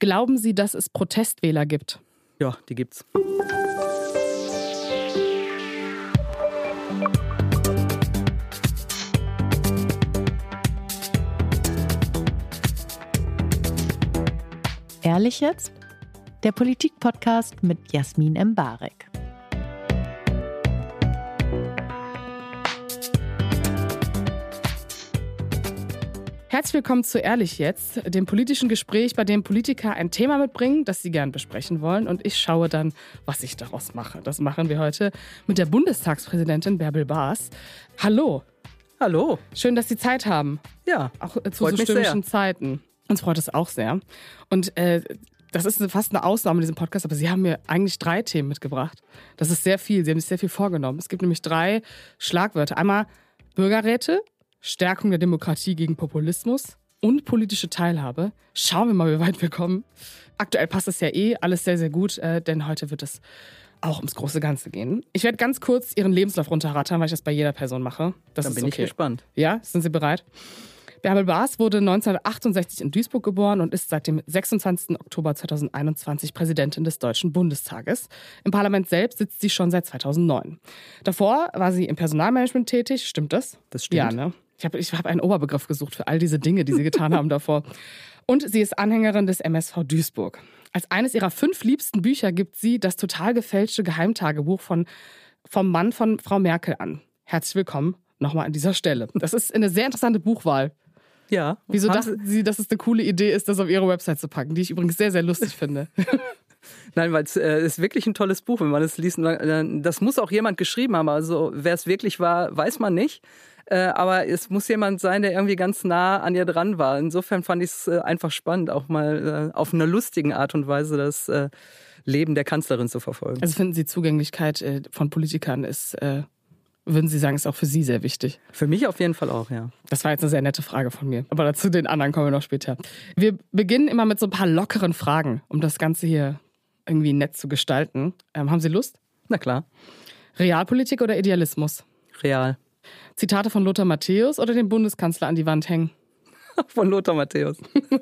Glauben Sie, dass es Protestwähler gibt? Ja, die gibt's. Ehrlich jetzt? Der Politik-Podcast mit Jasmin Embarek. Herzlich willkommen zu Ehrlich jetzt, dem politischen Gespräch, bei dem Politiker ein Thema mitbringen, das sie gern besprechen wollen. Und ich schaue dann, was ich daraus mache. Das machen wir heute mit der Bundestagspräsidentin Bärbel Baas. Hallo. Hallo. Schön, dass Sie Zeit haben. Ja. Auch zu so stürmischen Zeiten. Uns freut es auch sehr. Und äh, das ist fast eine Ausnahme in diesem Podcast, aber Sie haben mir eigentlich drei Themen mitgebracht. Das ist sehr viel. Sie haben sich sehr viel vorgenommen. Es gibt nämlich drei Schlagwörter. Einmal Bürgerräte, Stärkung der Demokratie gegen Populismus und politische Teilhabe. Schauen wir mal, wie weit wir kommen. Aktuell passt es ja eh alles sehr, sehr gut, äh, denn heute wird es auch ums große Ganze gehen. Ich werde ganz kurz Ihren Lebenslauf runterrattern, weil ich das bei jeder Person mache. Das Dann ist bin okay. ich gespannt. Ja, sind Sie bereit? Bärbel Baas wurde 1968 in Duisburg geboren und ist seit dem 26. Oktober 2021 Präsidentin des Deutschen Bundestages. Im Parlament selbst sitzt sie schon seit 2009. Davor war sie im Personalmanagement tätig, stimmt das? Das stimmt. Ja, ne? Ich habe ich hab einen Oberbegriff gesucht für all diese Dinge, die sie getan haben davor. Und sie ist Anhängerin des MSV Duisburg. Als eines ihrer fünf liebsten Bücher gibt sie das total gefälschte Geheimtagebuch von, vom Mann von Frau Merkel an. Herzlich willkommen nochmal an dieser Stelle. Das ist eine sehr interessante Buchwahl. Ja. Wieso Haben dachten Sie, dass es eine coole Idee ist, das auf Ihre Website zu packen, die ich übrigens sehr, sehr lustig finde? Nein, weil es äh, ist wirklich ein tolles Buch, wenn man es liest. Äh, Das muss auch jemand geschrieben haben. Also wer es wirklich war, weiß man nicht. Äh, aber es muss jemand sein, der irgendwie ganz nah an ihr dran war. Insofern fand ich es äh, einfach spannend, auch mal äh, auf einer lustigen Art und Weise das Leben der Kanzlerin zu verfolgen. Also finden Sie Zugänglichkeit von Politikern ist, würden Sie sagen, ist auch für Sie sehr wichtig? Für mich auf jeden Fall auch, ja. Das war jetzt eine sehr nette Frage von mir. Aber dazu den anderen kommen wir noch später. Wir beginnen immer mit so ein paar lockeren Fragen, um das Ganze hier irgendwie nett zu gestalten. Ähm, haben Sie Lust? Na klar, Realpolitik oder Idealismus? real. Zitate von Lothar Matthäus oder den Bundeskanzler an die Wand hängen? Von Lothar Matthäus.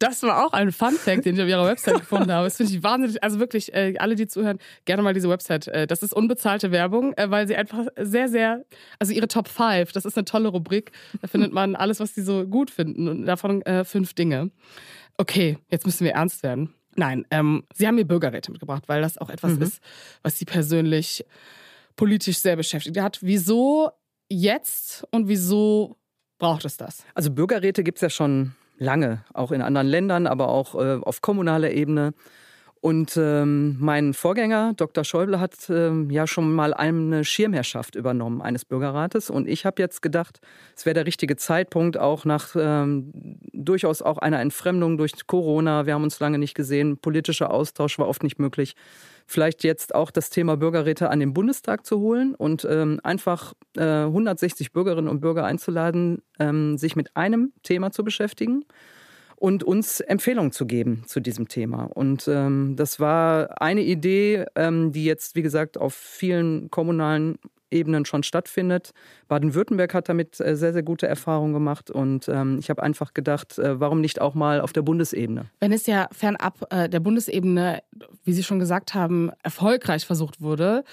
Das war auch ein Fun-Fact, den ich auf ihrer Website gefunden habe. Das finde ich wahnsinnig. Also wirklich, äh, alle, die zuhören, gerne mal diese Website. Äh, das ist unbezahlte Werbung, äh, weil sie einfach sehr, sehr, also ihre Top 5, das ist eine tolle Rubrik. Da findet man alles, was sie so gut finden und davon äh, fünf Dinge. Okay, jetzt müssen wir ernst werden. Nein, ähm, sie haben mir Bürgerräte mitgebracht, weil das auch etwas ist, was sie persönlich politisch sehr beschäftigt hat. Wieso jetzt und wieso braucht es das? Also Bürgerräte gibt es ja schon lange, auch in anderen Ländern, aber auch äh, auf kommunaler Ebene. Und ähm, mein Vorgänger, Dr. Schäuble, hat ähm, ja schon mal eine Schirmherrschaft übernommen eines Bürgerrates. Und ich habe jetzt gedacht, es wäre der richtige Zeitpunkt, auch nach ähm, durchaus auch einer Entfremdung durch Corona. Wir haben uns lange nicht gesehen, politischer Austausch war oft nicht möglich. Vielleicht jetzt auch das Thema Bürgerräte an den Bundestag zu holen und ähm, einfach äh, 160 Bürgerinnen und Bürger einzuladen, ähm, sich mit einem Thema zu beschäftigen und uns Empfehlungen zu geben zu diesem Thema. Und ähm, das war eine Idee, ähm, die jetzt, wie gesagt, auf vielen kommunalen Ebenen schon stattfindet. Baden-Württemberg hat damit äh, sehr, sehr gute Erfahrungen gemacht. Und ähm, ich habe einfach gedacht, äh, warum nicht auch mal auf der Bundesebene? Wenn es ja fernab äh, der Bundesebene, wie Sie schon gesagt haben, erfolgreich versucht wurde,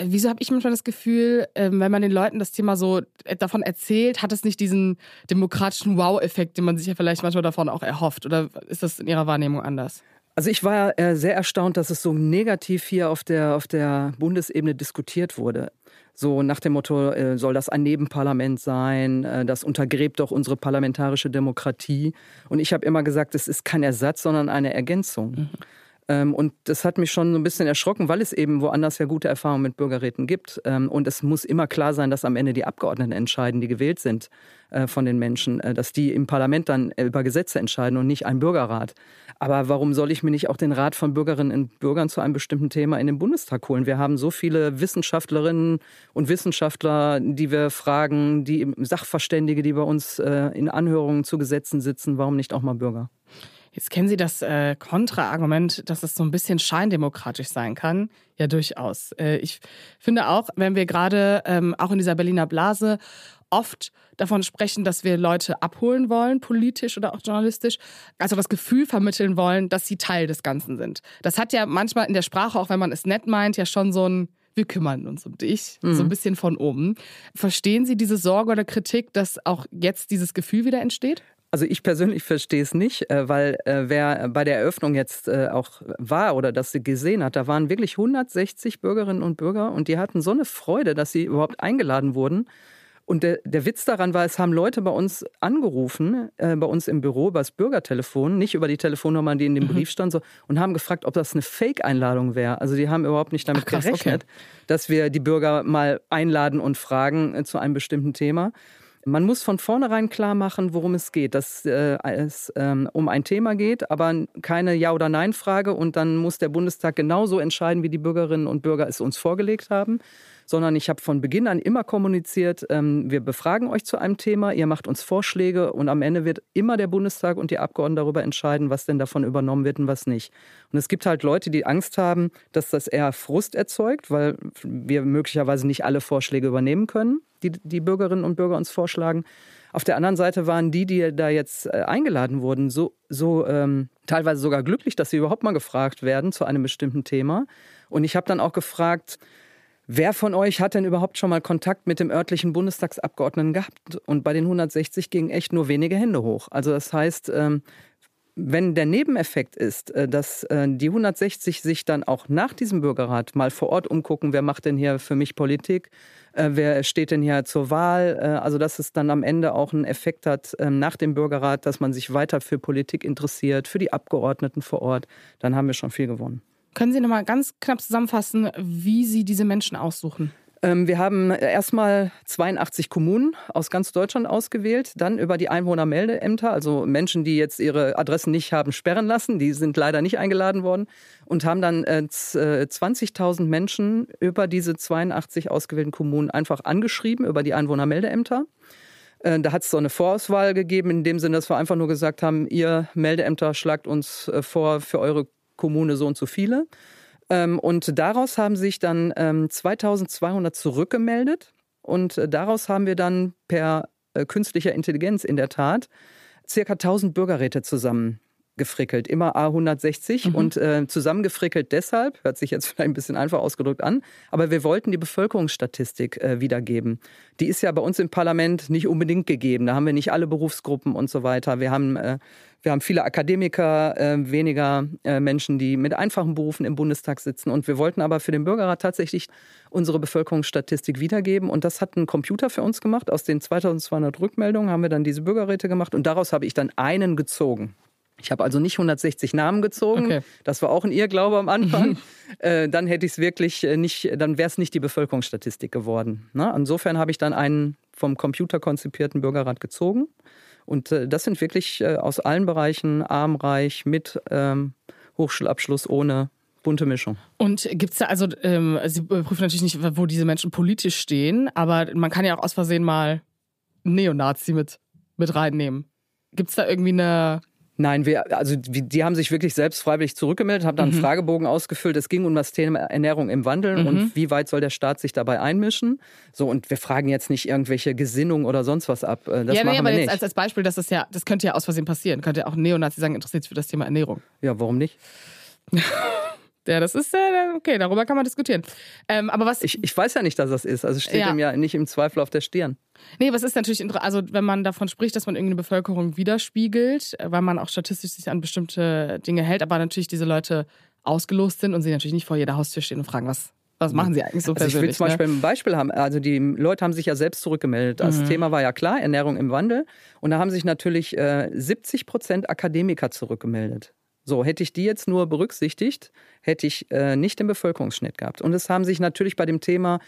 wieso habe ich manchmal das Gefühl, äh, wenn man den Leuten das Thema so davon erzählt, hat es nicht diesen demokratischen Wow-Effekt, den man sich ja vielleicht manchmal davon auch erhofft? Oder ist das in Ihrer Wahrnehmung anders? Also ich war äh, sehr erstaunt, dass es so negativ hier auf der, auf der Bundesebene diskutiert wurde. So nach dem Motto, äh, soll das ein Nebenparlament sein? Äh, das untergräbt doch unsere parlamentarische Demokratie. Und ich habe immer gesagt, es ist kein Ersatz, sondern eine Ergänzung. Mhm. Ähm, und das hat mich schon so ein bisschen erschrocken, weil es eben woanders ja gute Erfahrungen mit Bürgerräten gibt. Ähm, und es muss immer klar sein, dass am Ende die Abgeordneten entscheiden, die gewählt sind äh, von den Menschen, äh, dass die im Parlament dann äh, über Gesetze entscheiden und nicht ein Bürgerrat. Aber warum soll ich mir nicht auch den Rat von Bürgerinnen und Bürgern zu einem bestimmten Thema in den Bundestag holen? Wir haben so viele Wissenschaftlerinnen und Wissenschaftler, die wir fragen, die Sachverständige, die bei uns in Anhörungen zu Gesetzen sitzen. Warum nicht auch mal Bürger? Jetzt kennen Sie das äh, Kontraargument, dass es so ein bisschen scheindemokratisch sein kann. Ja, durchaus. Äh, ich finde auch, wenn wir gerade ähm, auch in dieser Berliner Blase oft davon sprechen, dass wir Leute abholen wollen, politisch oder auch journalistisch, also das Gefühl vermitteln wollen, dass sie Teil des Ganzen sind. Das hat ja manchmal in der Sprache, auch wenn man es nett meint, ja schon so ein wir kümmern uns um dich, mhm. so ein bisschen von oben. Verstehen Sie diese Sorge oder Kritik, dass auch jetzt dieses Gefühl wieder entsteht? Also ich persönlich verstehe es nicht, äh, weil äh, wer bei der Eröffnung jetzt äh, auch war oder das sie gesehen hat, da waren wirklich 160 Bürgerinnen und Bürger und die hatten so eine Freude, dass sie überhaupt eingeladen wurden. Und der, der Witz daran war, es haben Leute bei uns angerufen, äh, bei uns im Büro, über das Bürgertelefon, nicht über die Telefonnummer, die in dem mhm. Brief stand, so, und haben gefragt, ob das eine Fake-Einladung wäre. Also die haben überhaupt nicht damit Ach, krass, gerechnet, okay. dass wir die Bürger mal einladen und fragen äh, zu einem bestimmten Thema. Man muss von vornherein klar machen, worum es geht, dass äh, es ähm, um ein Thema geht, aber keine Ja- oder Nein-Frage. Und dann muss der Bundestag genauso entscheiden, wie die Bürgerinnen und Bürger es uns vorgelegt haben sondern ich habe von Beginn an immer kommuniziert, ähm, wir befragen euch zu einem Thema, ihr macht uns Vorschläge und am Ende wird immer der Bundestag und die Abgeordneten darüber entscheiden, was denn davon übernommen wird und was nicht. Und es gibt halt Leute, die Angst haben, dass das eher Frust erzeugt, weil wir möglicherweise nicht alle Vorschläge übernehmen können, die die Bürgerinnen und Bürger uns vorschlagen. Auf der anderen Seite waren die, die da jetzt äh, eingeladen wurden, so, so ähm, teilweise sogar glücklich, dass sie überhaupt mal gefragt werden zu einem bestimmten Thema. Und ich habe dann auch gefragt, Wer von euch hat denn überhaupt schon mal Kontakt mit dem örtlichen Bundestagsabgeordneten gehabt? Und bei den 160 gingen echt nur wenige Hände hoch. Also das heißt, ähm, wenn der Nebeneffekt ist, äh, dass äh, die 160 sich dann auch nach diesem Bürgerrat mal vor Ort umgucken, wer macht denn hier für mich Politik, äh, wer steht denn hier zur Wahl, also dass es dann am Ende auch einen Effekt hat ähm, nach dem Bürgerrat, dass man sich weiter für Politik interessiert, für die Abgeordneten vor Ort, dann haben wir schon viel gewonnen. Können Sie noch mal ganz knapp zusammenfassen, wie Sie diese Menschen aussuchen? Ähm, wir haben erstmal 82 Kommunen aus ganz Deutschland ausgewählt, dann über die Einwohnermeldeämter, also Menschen, die jetzt ihre Adressen nicht haben sperren lassen, die sind leider nicht eingeladen worden und haben dann 20.000 äh, äh, Menschen über diese 82 ausgewählten Kommunen einfach angeschrieben über die Einwohnermeldeämter. Äh, da hat es so eine Vorauswahl gegeben, in dem Sinne, dass wir einfach nur gesagt haben, ihr Meldeämter schlagt uns vor für eure Kommune so und so viele. Ähm, und daraus haben sich dann 2200 ähm, zurückgemeldet. Und äh, daraus haben wir dann per äh, künstlicher Intelligenz in der Tat circa 1000 Bürgerräte zusammen gefrickelt, immer A160 mhm. und äh, zusammengefrickelt deshalb, hört sich jetzt vielleicht ein bisschen einfach ausgedrückt an, aber wir wollten die Bevölkerungsstatistik äh, wiedergeben. Die ist ja bei uns im Parlament nicht unbedingt gegeben. Da haben wir nicht alle Berufsgruppen und so weiter. Wir haben, äh, wir haben viele Akademiker, äh, weniger äh, Menschen, die mit einfachen Berufen im Bundestag sitzen. Und wir wollten aber für den Bürgerrat tatsächlich unsere Bevölkerungsstatistik wiedergeben. Und das hat ein Computer für uns gemacht. Aus den 2200 Rückmeldungen haben wir dann diese Bürgerräte gemacht und daraus habe ich dann einen gezogen. Ich habe also nicht 160 Namen gezogen. Okay. Das war auch ein Irrglaube am Anfang. äh, dann hätte ich es wirklich äh, nicht, dann wäre es nicht die Bevölkerungsstatistik geworden. Ne? Insofern habe ich dann einen vom Computer konzipierten Bürgerrat gezogen. Und äh, das sind wirklich äh, aus allen Bereichen arm, reich, mit ähm, Hochschulabschluss, ohne bunte Mischung. Und gibt es da, also ähm, Sie prüfen natürlich nicht, wo diese Menschen politisch stehen, aber man kann ja auch aus Versehen mal Neonazi mit, mit reinnehmen. Gibt es da irgendwie eine Nein, wir, also die haben sich wirklich selbst freiwillig zurückgemeldet, haben dann mhm. einen Fragebogen ausgefüllt. Es ging um das Thema Ernährung im Wandel mhm. und wie weit soll der Staat sich dabei einmischen. So, und wir fragen jetzt nicht irgendwelche Gesinnung oder sonst was ab. Äh, das ja, nee, aber jetzt als, als Beispiel, dass das ja, das könnte ja aus Versehen passieren. Könnte ja auch ein Neonazi sagen, interessiert sich für das Thema Ernährung. Ja, warum nicht? Ja, das ist äh, okay, darüber kann man diskutieren. Ähm, aber was. Ich, ich weiß ja nicht, dass das ist. Also steht ja. ihm ja nicht im Zweifel auf der Stirn. Nee, was ist natürlich, also wenn man davon spricht, dass man irgendeine Bevölkerung widerspiegelt, weil man auch statistisch sich an bestimmte Dinge hält, aber natürlich diese Leute ausgelost sind und sie natürlich nicht vor jeder Haustür stehen und fragen, was, was machen Sie eigentlich so also persönlich? Ich will zum Beispiel ne? ein Beispiel haben. Also die Leute haben sich ja selbst zurückgemeldet. Das mhm. Thema war ja klar, Ernährung im Wandel. Und da haben sich natürlich äh, 70 Prozent Akademiker zurückgemeldet. So, hätte ich die jetzt nur berücksichtigt, hätte ich äh, nicht den Bevölkerungsschnitt gehabt. Und es haben sich natürlich bei dem Thema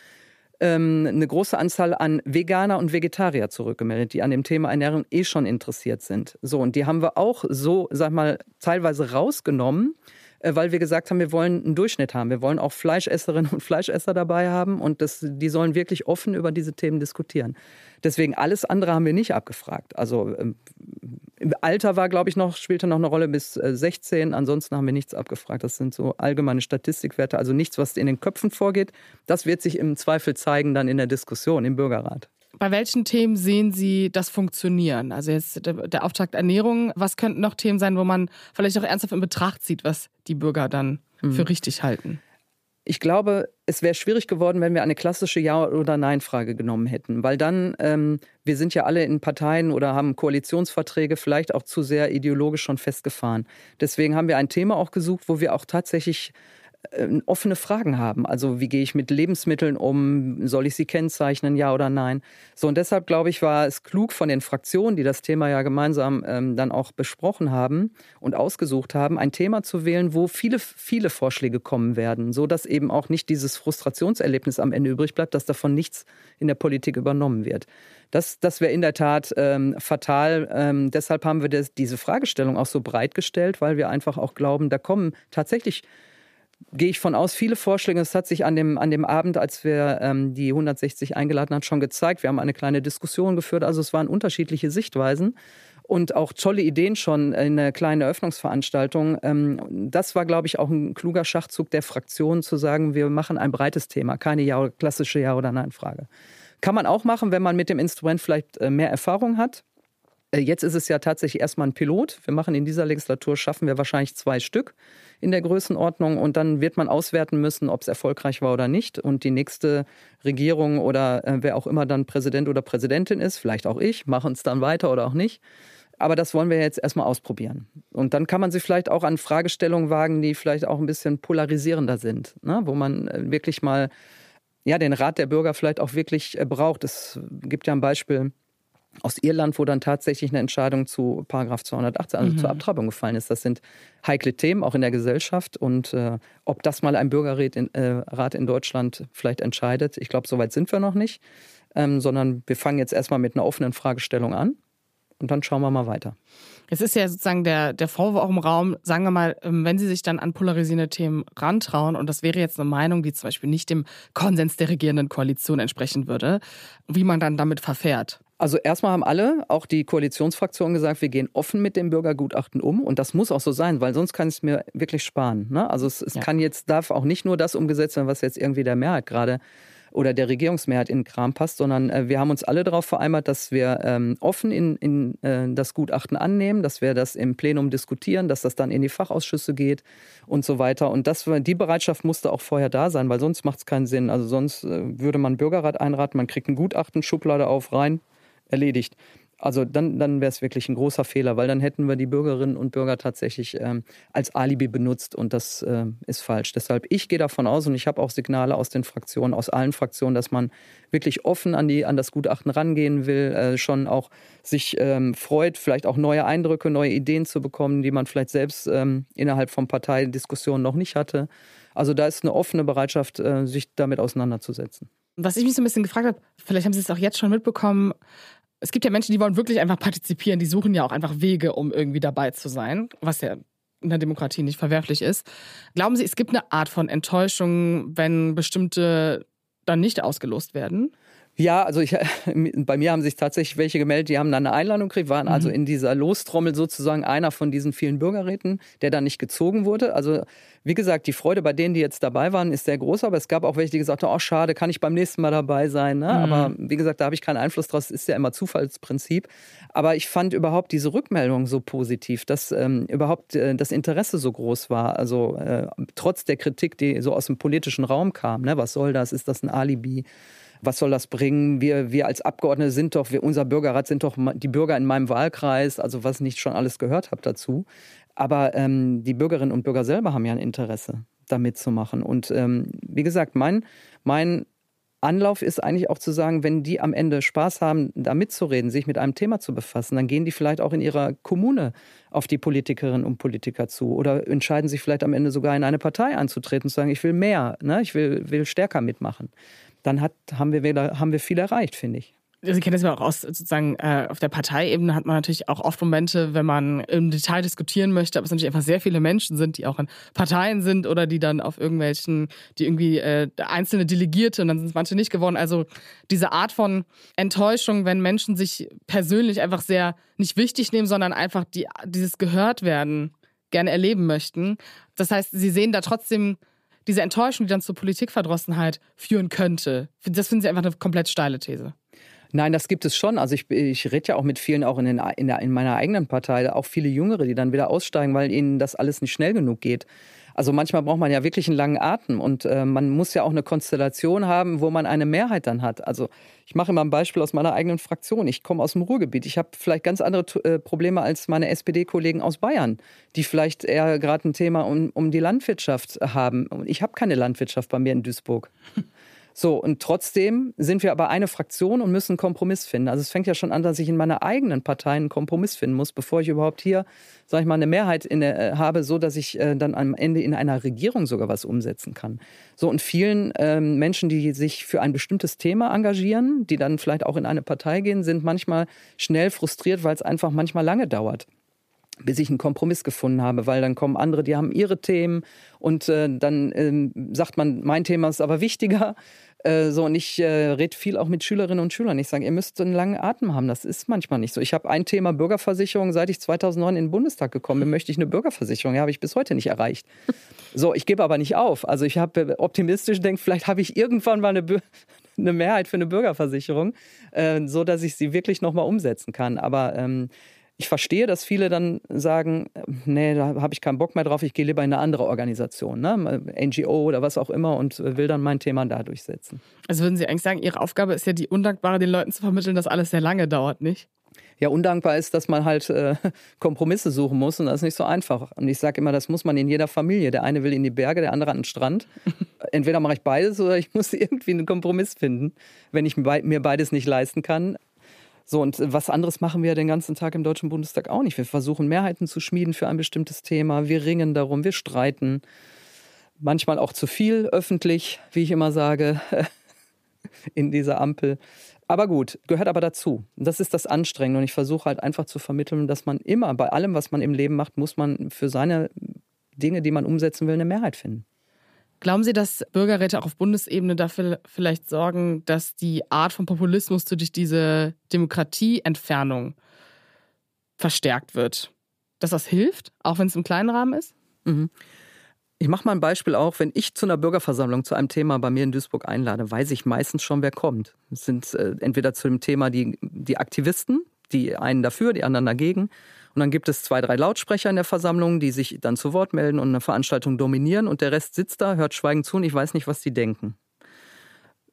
ähm, eine große Anzahl an Veganer und Vegetarier zurückgemeldet, die an dem Thema Ernährung eh schon interessiert sind. So, und die haben wir auch so, sag mal, teilweise rausgenommen, weil wir gesagt haben, wir wollen einen Durchschnitt haben. Wir wollen auch Fleischesserinnen und Fleischesser dabei haben und das, die sollen wirklich offen über diese Themen diskutieren. Deswegen alles andere haben wir nicht abgefragt. Also ähm, Alter war, glaube ich, noch, spielte noch eine Rolle bis 16. Äh, Ansonsten haben wir nichts abgefragt. Das sind so allgemeine Statistikwerte, also nichts, was in den Köpfen vorgeht. Das wird sich im Zweifel zeigen dann in der Diskussion im Bürgerrat. Bei welchen Themen sehen Sie das funktionieren? Also jetzt der, der Auftakt Ernährung. Was könnten noch Themen sein, wo man vielleicht auch ernsthaft in Betracht zieht, was die Bürger dann mhm. für richtig halten? Ich glaube, es wäre schwierig geworden, wenn wir eine klassische Ja- oder Nein-Frage genommen hätten. Weil dann, ähm, wir sind ja alle in Parteien oder haben Koalitionsverträge vielleicht auch zu sehr ideologisch schon festgefahren. Deswegen haben wir ein Thema auch gesucht, wo wir auch tatsächlich offene Fragen haben. Also wie gehe ich mit Lebensmitteln um? Soll ich sie kennzeichnen, ja oder nein? So und deshalb glaube ich, war es klug von den Fraktionen, die das Thema ja gemeinsam ähm, dann auch besprochen haben und ausgesucht haben, ein Thema zu wählen, wo viele viele Vorschläge kommen werden, so dass eben auch nicht dieses Frustrationserlebnis am Ende übrig bleibt, dass davon nichts in der Politik übernommen wird. Das, das wäre in der Tat ähm, fatal. Ähm, deshalb haben wir das, diese Fragestellung auch so breit gestellt, weil wir einfach auch glauben, da kommen tatsächlich gehe ich von aus, viele Vorschläge. Es hat sich an dem, an dem Abend, als wir ähm, die 160 eingeladen haben, schon gezeigt. Wir haben eine kleine Diskussion geführt. Also es waren unterschiedliche Sichtweisen und auch tolle Ideen schon in einer kleinen Eröffnungsveranstaltung. Ähm, das war, glaube ich, auch ein kluger Schachzug der Fraktion, zu sagen, wir machen ein breites Thema, keine ja klassische Ja- oder Nein-Frage. Kann man auch machen, wenn man mit dem Instrument vielleicht äh, mehr Erfahrung hat. Äh, jetzt ist es ja tatsächlich erstmal ein Pilot. Wir machen in dieser Legislatur, schaffen wir wahrscheinlich zwei Stück in der Größenordnung und dann wird man auswerten müssen, ob es erfolgreich war oder nicht. Und die nächste Regierung oder äh, wer auch immer dann Präsident oder Präsidentin ist, vielleicht auch ich, machen es dann weiter oder auch nicht. Aber das wollen wir jetzt erstmal ausprobieren. Und dann kann man sich vielleicht auch an Fragestellungen wagen, die vielleicht auch ein bisschen polarisierender sind, ne? wo man äh, wirklich mal ja, den Rat der Bürger vielleicht auch wirklich äh, braucht. Es gibt ja ein Beispiel, aus Irland, wo dann tatsächlich eine Entscheidung zu Paragraph 218, also mhm. zur Abtreibung gefallen ist. Das sind heikle Themen, auch in der Gesellschaft. Und äh, ob das mal ein Bürgerrat in, äh, Rat in Deutschland vielleicht entscheidet, ich glaube, so weit sind wir noch nicht. Ähm, sondern wir fangen jetzt erstmal mit einer offenen Fragestellung an und dann schauen wir mal weiter. Es ist ja sozusagen der, der Vorwurf auch im Raum, sagen wir mal, ähm, wenn Sie sich dann an polarisierende Themen rantrauen, und das wäre jetzt eine Meinung, die zum Beispiel nicht dem Konsens der regierenden Koalition entsprechen würde, wie man dann damit verfährt. Also erstmal haben alle, auch die Koalitionsfraktionen gesagt, wir gehen offen mit dem Bürgergutachten um und das muss auch so sein, weil sonst kann es mir wirklich sparen. Ne? Also es, es ja. kann jetzt, darf auch nicht nur das umgesetzt werden, was jetzt irgendwie der Mehrheit gerade oder der Regierungsmehrheit in den Kram passt, sondern äh, wir haben uns alle darauf vereinbart, dass wir ähm, offen in, in äh, das Gutachten annehmen, dass wir das im Plenum diskutieren, dass das dann in die Fachausschüsse geht und so weiter. Und das, die Bereitschaft musste auch vorher da sein, weil sonst macht es keinen Sinn. Also sonst äh, würde man Bürgerrat einraten, man kriegt ein Gutachten, Schublade auf, rein, erledigt. Also dann, dann wäre es wirklich ein großer Fehler, weil dann hätten wir die Bürgerinnen und Bürger tatsächlich ähm, als Alibi benutzt und das äh, ist falsch. Deshalb, ich gehe davon aus und ich habe auch Signale aus den Fraktionen, aus allen Fraktionen, dass man wirklich offen an, die, an das Gutachten rangehen will, äh, schon auch sich ähm, freut, vielleicht auch neue Eindrücke, neue Ideen zu bekommen, die man vielleicht selbst ähm, innerhalb von Parteidiskussionen noch nicht hatte. Also da ist eine offene Bereitschaft, äh, sich damit auseinanderzusetzen. Was ich mich so ein bisschen gefragt habe, vielleicht haben Sie es auch jetzt schon mitbekommen, es gibt ja Menschen, die wollen wirklich einfach partizipieren, die suchen ja auch einfach Wege, um irgendwie dabei zu sein, was ja in der Demokratie nicht verwerflich ist. Glauben Sie, es gibt eine Art von Enttäuschung, wenn bestimmte dann nicht ausgelost werden? Ja, also ich, bei mir haben sich tatsächlich welche gemeldet, die haben dann eine Einladung gekriegt, waren also mhm. also in dieser Lostrommel sozusagen einer von diesen vielen Bürgerräten, der dann nicht gezogen wurde. Also wie gesagt, die Freude bei denen, die jetzt dabei waren, ist sehr groß, aber es gab auch welche, die gesagt haben, oh schade, kann ich beim nächsten Mal dabei sein. Ne? Mhm. Aber wie gesagt, da habe ich keinen Einfluss drauf, das ist ja immer Zufallsprinzip. Aber ich fand überhaupt diese Rückmeldung so positiv, dass ähm, überhaupt äh, das Interesse so groß war. Also äh, trotz der Kritik, die so aus dem politischen Raum kam, ne? was soll das, ist das ein Alibi? Was soll das bringen? Wir, wir als Abgeordnete sind doch, wir, unser Bürgerrat sind doch die Bürger in meinem Wahlkreis, also was ich nicht schon alles gehört habe dazu. Aber ähm, die Bürgerinnen und Bürger selber haben ja ein Interesse, da mitzumachen. Und ähm, wie gesagt, mein, mein Anlauf ist eigentlich auch zu sagen, wenn die am Ende Spaß haben, da mitzureden, sich mit einem Thema zu befassen, dann gehen die vielleicht auch in ihrer Kommune auf die Politikerinnen und Politiker zu oder entscheiden sich vielleicht am Ende sogar in eine Partei anzutreten und zu sagen, ich will mehr, ne? ich will, will stärker mitmachen dann hat, haben, wir haben wir viel erreicht, finde ich. Sie kennen das ja auch aus, sozusagen, äh, auf der Parteiebene hat man natürlich auch oft Momente, wenn man im Detail diskutieren möchte, aber es natürlich einfach sehr viele Menschen sind, die auch in Parteien sind oder die dann auf irgendwelchen, die irgendwie äh, einzelne Delegierte und dann sind es manche nicht geworden. Also diese Art von Enttäuschung, wenn Menschen sich persönlich einfach sehr nicht wichtig nehmen, sondern einfach die, dieses gehört werden gerne erleben möchten. Das heißt, sie sehen da trotzdem diese Enttäuschung, die dann zur Politikverdrossenheit führen könnte, das finden Sie einfach eine komplett steile These. Nein, das gibt es schon. Also ich, ich rede ja auch mit vielen, auch in, den, in, der, in meiner eigenen Partei, auch viele Jüngere, die dann wieder aussteigen, weil ihnen das alles nicht schnell genug geht. Also manchmal braucht man ja wirklich einen langen Atem und äh, man muss ja auch eine Konstellation haben, wo man eine Mehrheit dann hat. Also ich mache immer ein Beispiel aus meiner eigenen Fraktion. Ich komme aus dem Ruhrgebiet. Ich habe vielleicht ganz andere äh, Probleme als meine SPD-Kollegen aus Bayern, die vielleicht eher gerade ein Thema um, um die Landwirtschaft haben. Ich habe keine Landwirtschaft bei mir in Duisburg. So, und trotzdem sind wir aber eine Fraktion und müssen einen Kompromiss finden. Also es fängt ja schon an, dass ich in meiner eigenen Partei einen Kompromiss finden muss, bevor ich überhaupt hier, sage ich mal, eine Mehrheit in, äh, habe, so dass ich äh, dann am Ende in einer Regierung sogar was umsetzen kann. So, und vielen ähm, Menschen, die sich für ein bestimmtes Thema engagieren, die dann vielleicht auch in eine Partei gehen, sind manchmal schnell frustriert, weil es einfach manchmal lange dauert bis ich einen Kompromiss gefunden habe, weil dann kommen andere, die haben ihre Themen und äh, dann äh, sagt man, mein Thema ist aber wichtiger. Äh, so, und ich äh, rede viel auch mit Schülerinnen und Schülern. Ich sage, ihr müsst einen langen Atem haben. Das ist manchmal nicht so. Ich habe ein Thema Bürgerversicherung, seit ich 2009 in den Bundestag gekommen bin, möchte ich eine Bürgerversicherung. Ja, habe ich bis heute nicht erreicht. So, ich gebe aber nicht auf. Also ich habe äh, optimistisch denkt, vielleicht habe ich irgendwann mal eine, eine Mehrheit für eine Bürgerversicherung, äh, so dass ich sie wirklich noch mal umsetzen kann. Aber ähm, ich verstehe, dass viele dann sagen, nee, da habe ich keinen Bock mehr drauf, ich gehe lieber in eine andere Organisation, ne? NGO oder was auch immer und will dann mein Thema da durchsetzen. Also würden Sie eigentlich sagen, Ihre Aufgabe ist ja die undankbare, den Leuten zu vermitteln, dass alles sehr lange dauert, nicht? Ja, undankbar ist, dass man halt äh, Kompromisse suchen muss und das ist nicht so einfach. Und ich sage immer, das muss man in jeder Familie. Der eine will in die Berge, der andere an den Strand. Entweder mache ich beides oder ich muss irgendwie einen Kompromiss finden, wenn ich mir beides nicht leisten kann. So, und was anderes machen wir den ganzen Tag im Deutschen Bundestag auch nicht. Wir versuchen Mehrheiten zu schmieden für ein bestimmtes Thema. Wir ringen darum, wir streiten. Manchmal auch zu viel öffentlich, wie ich immer sage, in dieser Ampel. Aber gut, gehört aber dazu. Das ist das Anstrengende. Und ich versuche halt einfach zu vermitteln, dass man immer bei allem, was man im Leben macht, muss man für seine Dinge, die man umsetzen will, eine Mehrheit finden. Glauben Sie, dass Bürgerräte auch auf Bundesebene dafür vielleicht sorgen, dass die Art von Populismus durch diese Demokratieentfernung verstärkt wird? Dass das hilft, auch wenn es im kleinen Rahmen ist? Mhm. Ich mache mal ein Beispiel auch, wenn ich zu einer Bürgerversammlung zu einem Thema bei mir in Duisburg einlade, weiß ich meistens schon, wer kommt. Es sind äh, entweder zu dem Thema die, die Aktivisten, die einen dafür, die anderen dagegen. Und dann gibt es zwei, drei Lautsprecher in der Versammlung, die sich dann zu Wort melden und eine Veranstaltung dominieren. Und der Rest sitzt da, hört schweigend zu und ich weiß nicht, was die denken.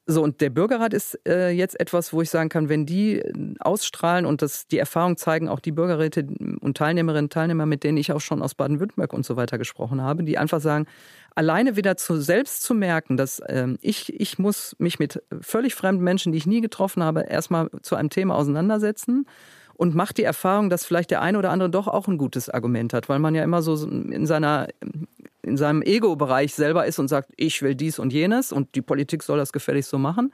So, und der Bürgerrat ist äh, jetzt etwas, wo ich sagen kann, wenn die ausstrahlen und das die Erfahrung zeigen, auch die Bürgerräte und Teilnehmerinnen und Teilnehmer, mit denen ich auch schon aus Baden-Württemberg und so weiter gesprochen habe, die einfach sagen, alleine wieder zu selbst zu merken, dass äh, ich, ich muss mich mit völlig fremden Menschen, die ich nie getroffen habe, erstmal zu einem Thema auseinandersetzen und macht die Erfahrung, dass vielleicht der eine oder andere doch auch ein gutes Argument hat, weil man ja immer so in seiner in seinem Ego-Bereich selber ist und sagt, ich will dies und jenes und die Politik soll das gefälligst so machen.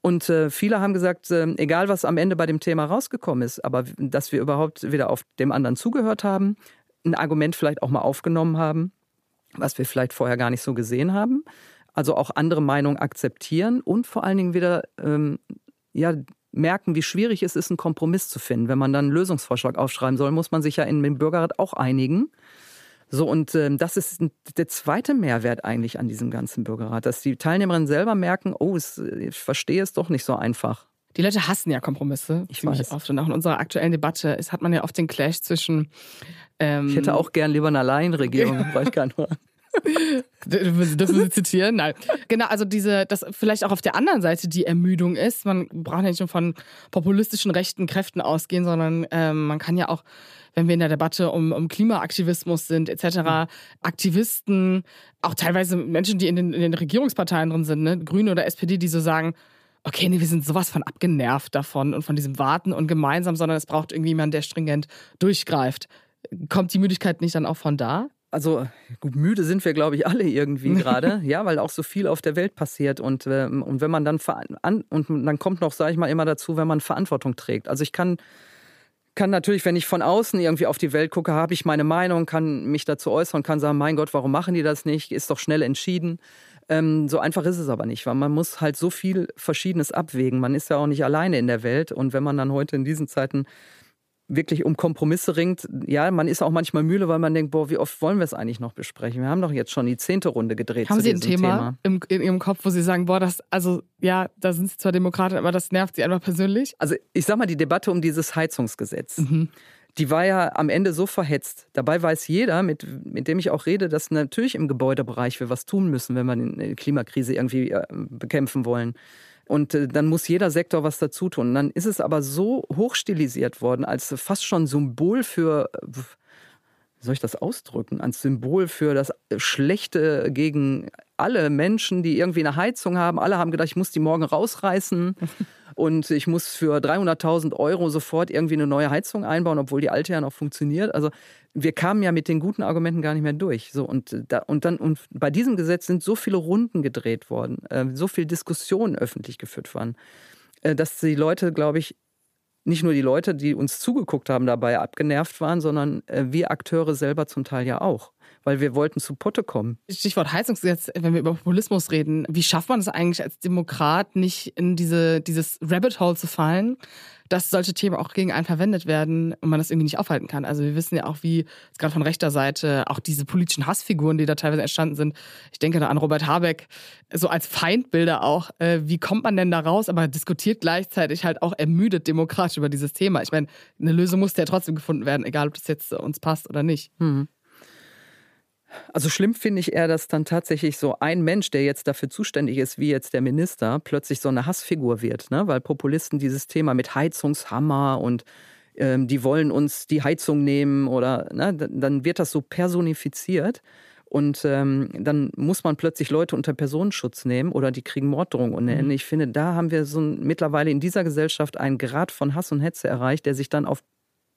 Und äh, viele haben gesagt, äh, egal was am Ende bei dem Thema rausgekommen ist, aber dass wir überhaupt wieder auf dem anderen zugehört haben, ein Argument vielleicht auch mal aufgenommen haben, was wir vielleicht vorher gar nicht so gesehen haben. Also auch andere Meinungen akzeptieren und vor allen Dingen wieder ähm, ja, merken, wie schwierig es ist, einen Kompromiss zu finden. Wenn man dann einen Lösungsvorschlag aufschreiben soll, muss man sich ja in dem Bürgerrat auch einigen. So, und ähm, das ist der zweite Mehrwert eigentlich an diesem ganzen Bürgerrat, dass die Teilnehmerinnen selber merken, oh, es, ich verstehe es doch nicht so einfach. Die Leute hassen ja Kompromisse. Ich weiß. Oft. Und auch in unserer aktuellen Debatte ist, hat man ja oft den Clash zwischen. Ähm, ich hätte auch gern lieber eine Alleinregierung, ja. ich gar nur. Dürfen Sie zitieren? Nein. Genau, also diese, dass vielleicht auch auf der anderen Seite die Ermüdung ist. Man braucht ja nicht nur von populistischen rechten Kräften ausgehen, sondern ähm, man kann ja auch, wenn wir in der Debatte um, um Klimaaktivismus sind, etc., mhm. Aktivisten, auch teilweise Menschen, die in den, in den Regierungsparteien drin sind, ne, Grüne oder SPD, die so sagen, okay, nee, wir sind sowas von abgenervt davon und von diesem Warten und gemeinsam, sondern es braucht irgendwie jemanden, der stringent durchgreift. Kommt die Müdigkeit nicht dann auch von da? Also gut, müde sind wir, glaube ich, alle irgendwie gerade, ja, weil auch so viel auf der Welt passiert und, äh, und wenn man dann an, und dann kommt noch, sage ich mal, immer dazu, wenn man Verantwortung trägt. Also ich kann kann natürlich, wenn ich von außen irgendwie auf die Welt gucke, habe ich meine Meinung, kann mich dazu äußern, kann sagen, mein Gott, warum machen die das nicht? Ist doch schnell entschieden. Ähm, so einfach ist es aber nicht, weil man muss halt so viel Verschiedenes abwägen. Man ist ja auch nicht alleine in der Welt und wenn man dann heute in diesen Zeiten wirklich um Kompromisse ringt. Ja, man ist auch manchmal müde, weil man denkt, boah, wie oft wollen wir es eigentlich noch besprechen? Wir haben doch jetzt schon die zehnte Runde gedreht. Haben Sie ein Thema, Thema. Im, in Ihrem Kopf, wo Sie sagen, boah, das, also ja, da sind Sie zwar Demokraten, aber das nervt Sie einfach persönlich? Also ich sag mal, die Debatte um dieses Heizungsgesetz. Mhm. Die war ja am Ende so verhetzt. Dabei weiß jeder, mit, mit dem ich auch rede, dass natürlich im Gebäudebereich wir was tun müssen, wenn wir die Klimakrise irgendwie äh, bekämpfen wollen. Und äh, dann muss jeder Sektor was dazu tun. Dann ist es aber so hochstilisiert worden, als fast schon Symbol für, wie soll ich das ausdrücken, als Symbol für das Schlechte gegen alle Menschen, die irgendwie eine Heizung haben. Alle haben gedacht, ich muss die morgen rausreißen. und ich muss für 300.000 Euro sofort irgendwie eine neue Heizung einbauen, obwohl die alte ja noch funktioniert. Also wir kamen ja mit den guten Argumenten gar nicht mehr durch. So und da, und dann und bei diesem Gesetz sind so viele Runden gedreht worden, äh, so viel Diskussionen öffentlich geführt worden, äh, dass die Leute, glaube ich, nicht nur die Leute, die uns zugeguckt haben, dabei abgenervt waren, sondern äh, wir Akteure selber zum Teil ja auch weil wir wollten zu Potte kommen. Stichwort Heizungsgesetz, wenn wir über Populismus reden. Wie schafft man es eigentlich als Demokrat nicht in diese, dieses Rabbit Hole zu fallen, dass solche Themen auch gegen einen verwendet werden und man das irgendwie nicht aufhalten kann? Also wir wissen ja auch, wie gerade von rechter Seite auch diese politischen Hassfiguren, die da teilweise entstanden sind. Ich denke da an Robert Habeck, so als Feindbilder auch. Äh, wie kommt man denn da raus? Aber diskutiert gleichzeitig halt auch ermüdet demokratisch über dieses Thema. Ich meine, eine Lösung muss ja trotzdem gefunden werden, egal ob das jetzt uns passt oder nicht. Mhm. Also schlimm finde ich eher, dass dann tatsächlich so ein Mensch, der jetzt dafür zuständig ist, wie jetzt der Minister, plötzlich so eine Hassfigur wird, ne? weil Populisten dieses Thema mit Heizungshammer und ähm, die wollen uns die Heizung nehmen oder ne? dann wird das so personifiziert. Und ähm, dann muss man plötzlich Leute unter Personenschutz nehmen oder die kriegen Morddrohungen. Und mhm. ich finde, da haben wir so ein, mittlerweile in dieser Gesellschaft einen Grad von Hass und Hetze erreicht, der sich dann auf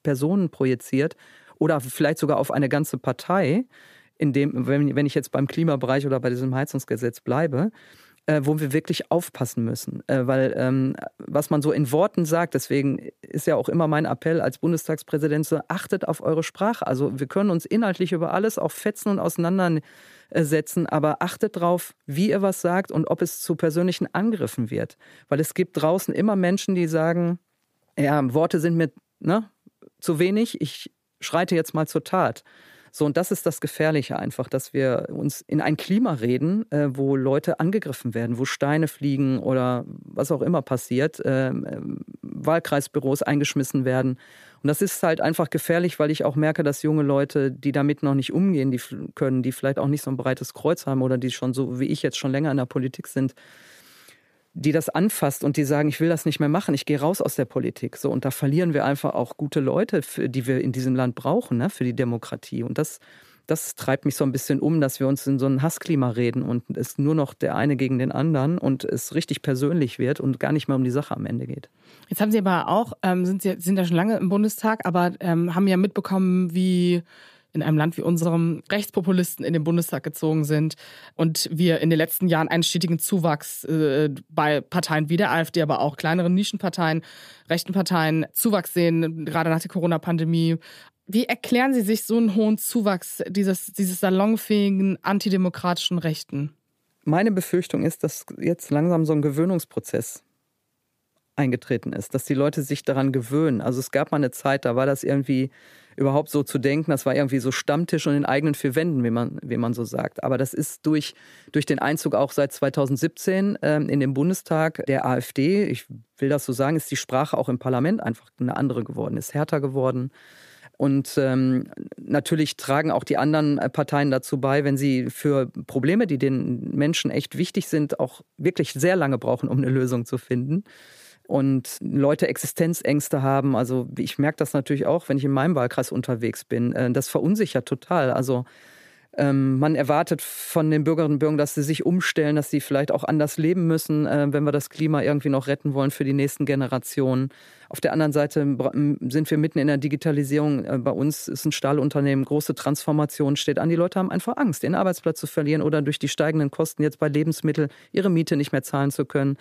Personen projiziert oder vielleicht sogar auf eine ganze Partei in dem, wenn, wenn ich jetzt beim Klimabereich oder bei diesem Heizungsgesetz bleibe, äh, wo wir wirklich aufpassen müssen. Äh, weil ähm, was man so in Worten sagt, deswegen ist ja auch immer mein Appell als Bundestagspräsident so, achtet auf eure Sprache. Also wir können uns inhaltlich über alles auch fetzen und auseinandersetzen, aber achtet drauf, wie ihr was sagt und ob es zu persönlichen Angriffen wird. Weil es gibt draußen immer Menschen, die sagen, ja, Worte sind mir ne, zu wenig, ich schreite jetzt mal zur Tat. So, und das ist das Gefährliche einfach, dass wir uns in ein Klima reden, äh, wo Leute angegriffen werden, wo Steine fliegen oder was auch immer passiert, äh, Wahlkreisbüros eingeschmissen werden. Und das ist halt einfach gefährlich, weil ich auch merke, dass junge Leute, die damit noch nicht umgehen die können, die vielleicht auch nicht so ein breites Kreuz haben oder die schon so wie ich jetzt schon länger in der Politik sind, die das anfasst und die sagen, ich will das nicht mehr machen, ich gehe raus aus der Politik. So, und da verlieren wir einfach auch gute Leute, für, die wir in diesem Land brauchen, ne, für die Demokratie. Und das, das treibt mich so ein bisschen um, dass wir uns in so ein Hassklima reden und es nur noch der eine gegen den anderen und es richtig persönlich wird und gar nicht mehr um die Sache am Ende geht. Jetzt haben Sie aber auch, ähm, sind Sie sind ja schon lange im Bundestag, aber ähm, haben ja mitbekommen, wie in einem Land wie unserem Rechtspopulisten in den Bundestag gezogen sind und wir in den letzten Jahren einen stetigen Zuwachs äh, bei Parteien wie der AfD, aber auch kleineren Nischenparteien, rechten Parteien Zuwachs sehen, gerade nach der Corona-Pandemie. Wie erklären Sie sich so einen hohen Zuwachs dieses, dieses salonfähigen antidemokratischen Rechten? Meine Befürchtung ist, dass jetzt langsam so ein Gewöhnungsprozess eingetreten ist, dass die Leute sich daran gewöhnen. Also es gab mal eine Zeit, da war das irgendwie überhaupt so zu denken. Das war irgendwie so Stammtisch und in eigenen vier Wänden, wie man, wie man so sagt. Aber das ist durch, durch den Einzug auch seit 2017 ähm, in den Bundestag der AfD, ich will das so sagen, ist die Sprache auch im Parlament einfach eine andere geworden, ist härter geworden. Und ähm, natürlich tragen auch die anderen Parteien dazu bei, wenn sie für Probleme, die den Menschen echt wichtig sind, auch wirklich sehr lange brauchen, um eine Lösung zu finden und Leute Existenzängste haben. Also ich merke das natürlich auch, wenn ich in meinem Wahlkreis unterwegs bin. Äh, das verunsichert total. Also ähm, man erwartet von den Bürgerinnen und Bürgern, dass sie sich umstellen, dass sie vielleicht auch anders leben müssen, äh, wenn wir das Klima irgendwie noch retten wollen für die nächsten Generationen. Auf der anderen Seite sind wir mitten in der Digitalisierung. Äh, bei uns ist ein Stahlunternehmen, große Transformation steht an. Die Leute haben einfach Angst, ihren Arbeitsplatz zu verlieren oder durch die steigenden Kosten jetzt bei Lebensmitteln ihre Miete nicht mehr zahlen zu können.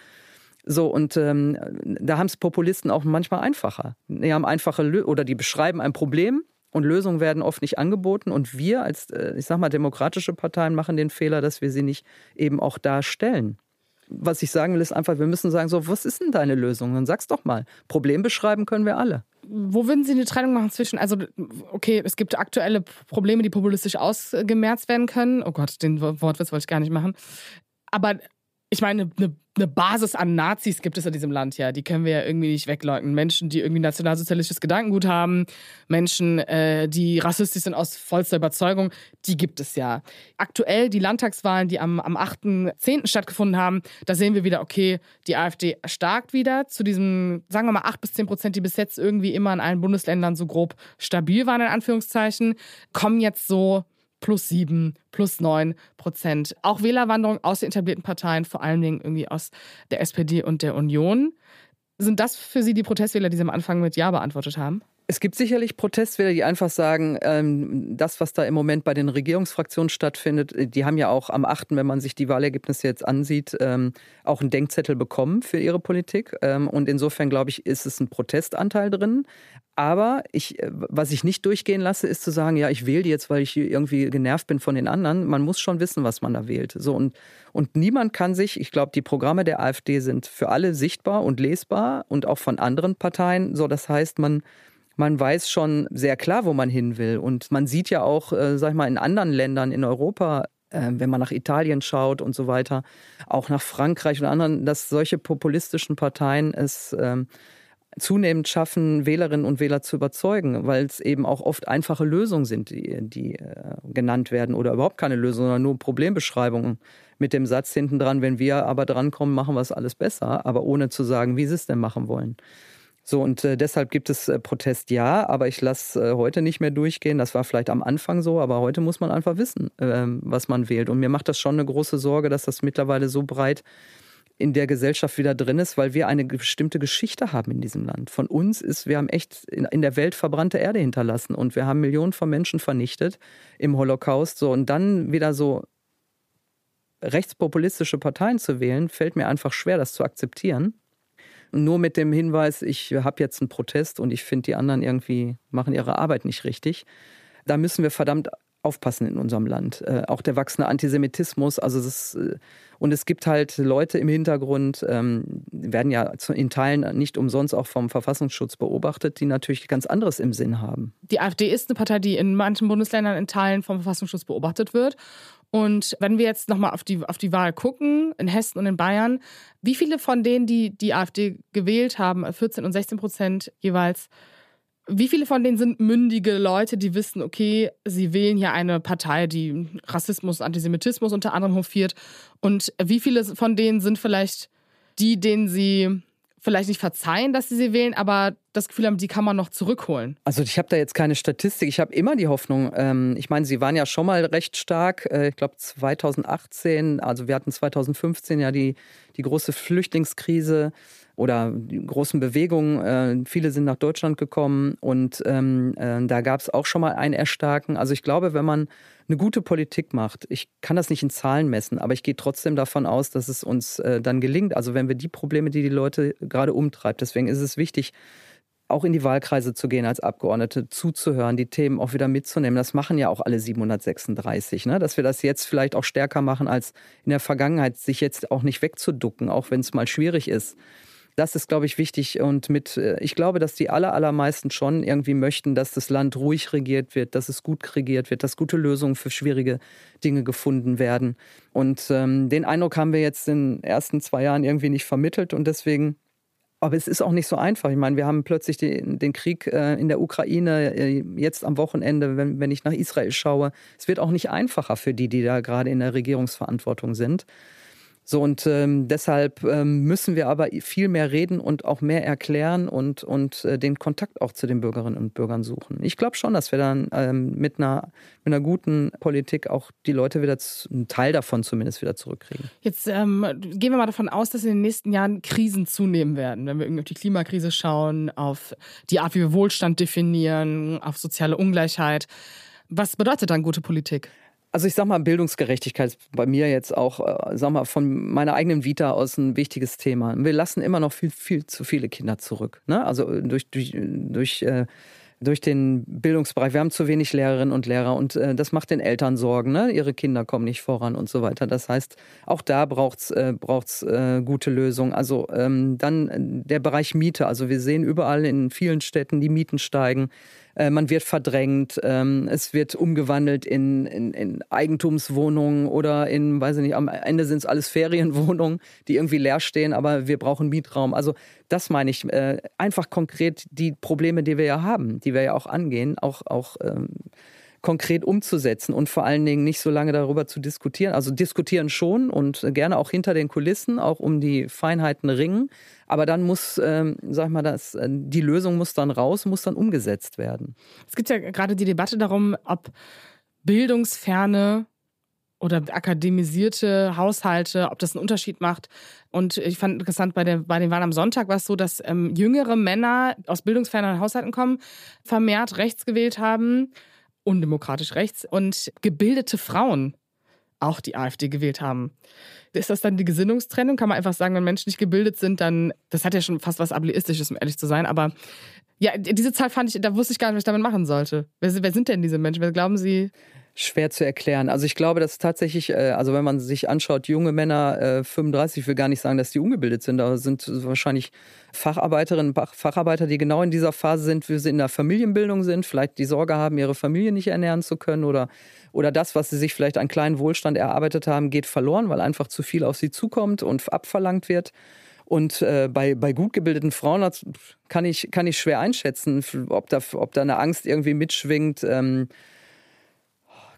So, und ähm, da haben es Populisten auch manchmal einfacher. Die haben einfache Lö oder die beschreiben ein Problem und Lösungen werden oft nicht angeboten. Und wir als, äh, ich sag mal, demokratische Parteien machen den Fehler, dass wir sie nicht eben auch darstellen. was ich sagen will, ist einfach, wir müssen sagen, so, was ist denn deine Lösung? Dann sag's doch mal. Problem beschreiben können wir alle. Wo würden Sie eine Trennung machen zwischen, also okay, es gibt aktuelle Probleme, die populistisch ausgemerzt werden können. Oh Gott, den Wortwitz wollte ich gar nicht machen. Aber ich meine, eine, eine Basis an Nazis gibt es in diesem Land ja. Die können wir ja irgendwie nicht wegleugnen. Menschen, die irgendwie nationalsozialistisches Gedankengut haben, Menschen, äh, die rassistisch sind aus vollster Überzeugung, die gibt es ja. Aktuell die Landtagswahlen, die am, am 8.10. stattgefunden haben, da sehen wir wieder, okay, die AfD erstarkt wieder zu diesem, sagen wir mal, 8 bis 10 Prozent, die bis jetzt irgendwie immer in allen Bundesländern so grob stabil waren, in Anführungszeichen, kommen jetzt so plus sieben, plus neun Prozent. Auch Wählerwanderung aus den etablierten Parteien, vor allen Dingen irgendwie aus der SPD und der Union. Sind das für Sie die Protestwähler, die Sie am Anfang mit Ja beantwortet haben? Es gibt sicherlich Protestwähler, die einfach sagen, ähm, das, was da im Moment bei den Regierungsfraktionen stattfindet, äh, die haben ja auch am 8., wenn man sich die Wahlergebnisse jetzt ansieht, ähm, auch einen Denkzettel bekommen für ihre Politik. Ähm, und insofern, glaube ich, ist es ein Protestanteil drin. Aber ich, äh, was ich nicht durchgehen lasse, ist zu sagen, ja, ich wähle die jetzt, weil ich irgendwie genervt bin von den anderen. Man muss schon wissen, was man da wählt. So und, und niemand kann sich, ich glaube, die Programme der AfD sind für alle sichtbar und lesbar und auch von anderen Parteien. So, das heißt, man man weiß schon sehr klar, wo man hin will. Und man sieht ja auch, äh, sag ich mal, in anderen Ländern in Europa, äh, wenn man nach Italien schaut und so weiter, auch nach Frankreich und anderen, dass solche populistischen Parteien es äh, zunehmend schaffen, Wählerinnen und Wähler zu überzeugen, weil es eben auch oft einfache Lösungen sind, die, die äh, genannt werden oder überhaupt keine Lösung, sondern nur Problembeschreibungen mit dem Satz hinten dran, wenn wir aber drankommen, machen wir es alles besser, aber ohne zu sagen, wie sie es denn machen wollen. So, und äh, deshalb gibt es äh, Protest ja, aber ich lasse äh, heute nicht mehr durchgehen. Das war vielleicht am Anfang so, aber heute muss man einfach wissen, ähm, was man wählt. Und mir macht das schon eine große Sorge, dass das mittlerweile so breit in der Gesellschaft wieder drin ist, weil wir eine bestimmte Geschichte haben in diesem Land. Von uns ist, wir haben echt in, in der Welt verbrannte Erde hinterlassen und wir haben Millionen von Menschen vernichtet im Holocaust. So, und dann wieder so rechtspopulistische Parteien zu wählen, fällt mir einfach schwer, das zu akzeptieren. Nur mit dem Hinweis, ich habe jetzt einen Protest und ich finde, die anderen irgendwie machen ihre Arbeit nicht richtig. Da müssen wir verdammt aufpassen in unserem Land. Äh, auch der wachsende Antisemitismus, also das, äh, und es gibt halt Leute im Hintergrund, ähm, werden ja in Teilen nicht umsonst auch vom Verfassungsschutz beobachtet, die natürlich ganz anderes im Sinn haben. Die AfD ist eine Partei, die in manchen Bundesländern in Teilen vom Verfassungsschutz beobachtet wird. Und wenn wir jetzt nochmal auf die, auf die Wahl gucken, in Hessen und in Bayern, wie viele von denen, die die AfD gewählt haben, 14 und 16 Prozent jeweils, wie viele von denen sind mündige Leute, die wissen, okay, sie wählen hier eine Partei, die Rassismus, Antisemitismus unter anderem hofiert? Und wie viele von denen sind vielleicht die, denen sie vielleicht nicht verzeihen, dass sie sie wählen, aber das Gefühl haben, die kann man noch zurückholen? Also ich habe da jetzt keine Statistik. Ich habe immer die Hoffnung, ähm, ich meine, sie waren ja schon mal recht stark. Äh, ich glaube 2018, also wir hatten 2015 ja die, die große Flüchtlingskrise oder großen Bewegungen. Äh, viele sind nach Deutschland gekommen und ähm, äh, da gab es auch schon mal ein Erstarken. Also ich glaube, wenn man eine gute Politik macht, ich kann das nicht in Zahlen messen, aber ich gehe trotzdem davon aus, dass es uns äh, dann gelingt. Also wenn wir die Probleme, die die Leute gerade umtreibt, deswegen ist es wichtig, auch in die Wahlkreise zu gehen als Abgeordnete, zuzuhören, die Themen auch wieder mitzunehmen. Das machen ja auch alle 736. Ne? Dass wir das jetzt vielleicht auch stärker machen als in der Vergangenheit, sich jetzt auch nicht wegzuducken, auch wenn es mal schwierig ist. Das ist, glaube ich, wichtig. Und mit, äh, ich glaube, dass die aller, allermeisten schon irgendwie möchten, dass das Land ruhig regiert wird, dass es gut regiert wird, dass gute Lösungen für schwierige Dinge gefunden werden. Und ähm, den Eindruck haben wir jetzt in den ersten zwei Jahren irgendwie nicht vermittelt. Und deswegen aber es ist auch nicht so einfach. Ich meine, wir haben plötzlich den, den Krieg äh, in der Ukraine äh, jetzt am Wochenende, wenn, wenn ich nach Israel schaue. Es wird auch nicht einfacher für die, die da gerade in der Regierungsverantwortung sind. So und ähm, deshalb ähm, müssen wir aber viel mehr reden und auch mehr erklären und, und äh, den Kontakt auch zu den Bürgerinnen und Bürgern suchen. Ich glaube schon, dass wir dann ähm, mit, einer, mit einer guten Politik auch die Leute wieder, einen Teil davon zumindest wieder zurückkriegen. Jetzt ähm, gehen wir mal davon aus, dass in den nächsten Jahren Krisen zunehmen werden. Wenn wir irgendwie auf die Klimakrise schauen, auf die Art, wie wir Wohlstand definieren, auf soziale Ungleichheit. Was bedeutet dann gute Politik? Also ich sag mal, Bildungsgerechtigkeit ist bei mir jetzt auch, äh, sag mal, von meiner eigenen Vita aus ein wichtiges Thema. Wir lassen immer noch viel, viel zu viele Kinder zurück. Ne? Also durch, durch, durch äh, durch den Bildungsbereich. Wir haben zu wenig Lehrerinnen und Lehrer und äh, das macht den Eltern Sorgen. Ne? Ihre Kinder kommen nicht voran und so weiter. Das heißt, auch da braucht es äh, braucht's, äh, gute Lösungen. Also ähm, dann der Bereich Miete. Also wir sehen überall in vielen Städten, die Mieten steigen. Äh, man wird verdrängt, ähm, es wird umgewandelt in, in, in, Eigentumswohnungen oder in, weiß ich nicht, am Ende sind es alles Ferienwohnungen, die irgendwie leer stehen, aber wir brauchen Mietraum. Also das meine ich, äh, einfach konkret die Probleme, die wir ja haben, die wir ja auch angehen, auch, auch ähm, konkret umzusetzen und vor allen Dingen nicht so lange darüber zu diskutieren. Also diskutieren schon und gerne auch hinter den Kulissen, auch um die Feinheiten ringen. Aber dann muss, ähm, sag ich mal, das, äh, die Lösung muss dann raus, muss dann umgesetzt werden. Es gibt ja gerade die Debatte darum, ob bildungsferne oder akademisierte Haushalte, ob das einen Unterschied macht. Und ich fand interessant, bei, der, bei den Wahlen am Sonntag war es so, dass ähm, jüngere Männer aus bildungsfernen Haushalten kommen, vermehrt rechts gewählt haben undemokratisch rechts und gebildete Frauen auch die AfD gewählt haben. Ist das dann die Gesinnungstrennung? Kann man einfach sagen, wenn Menschen nicht gebildet sind, dann, das hat ja schon fast was Ableistisches, um ehrlich zu sein, aber ja, diese Zahl fand ich, da wusste ich gar nicht, was ich damit machen sollte. Wer, wer sind denn diese Menschen? Wer glauben Sie? Schwer zu erklären. Also ich glaube, dass tatsächlich, äh, also wenn man sich anschaut, junge Männer, 35, ich will gar nicht sagen, dass die ungebildet sind, aber sind wahrscheinlich Facharbeiterinnen, Facharbeiter, die genau in dieser Phase sind, wie sie in der Familienbildung sind, vielleicht die Sorge haben, ihre Familie nicht ernähren zu können oder, oder das, was sie sich vielleicht an kleinen Wohlstand erarbeitet haben, geht verloren, weil einfach zu viel auf sie zukommt und abverlangt wird. Und äh, bei, bei gut gebildeten Frauen kann ich, kann ich schwer einschätzen, ob da, ob da eine Angst irgendwie mitschwingt. Ähm,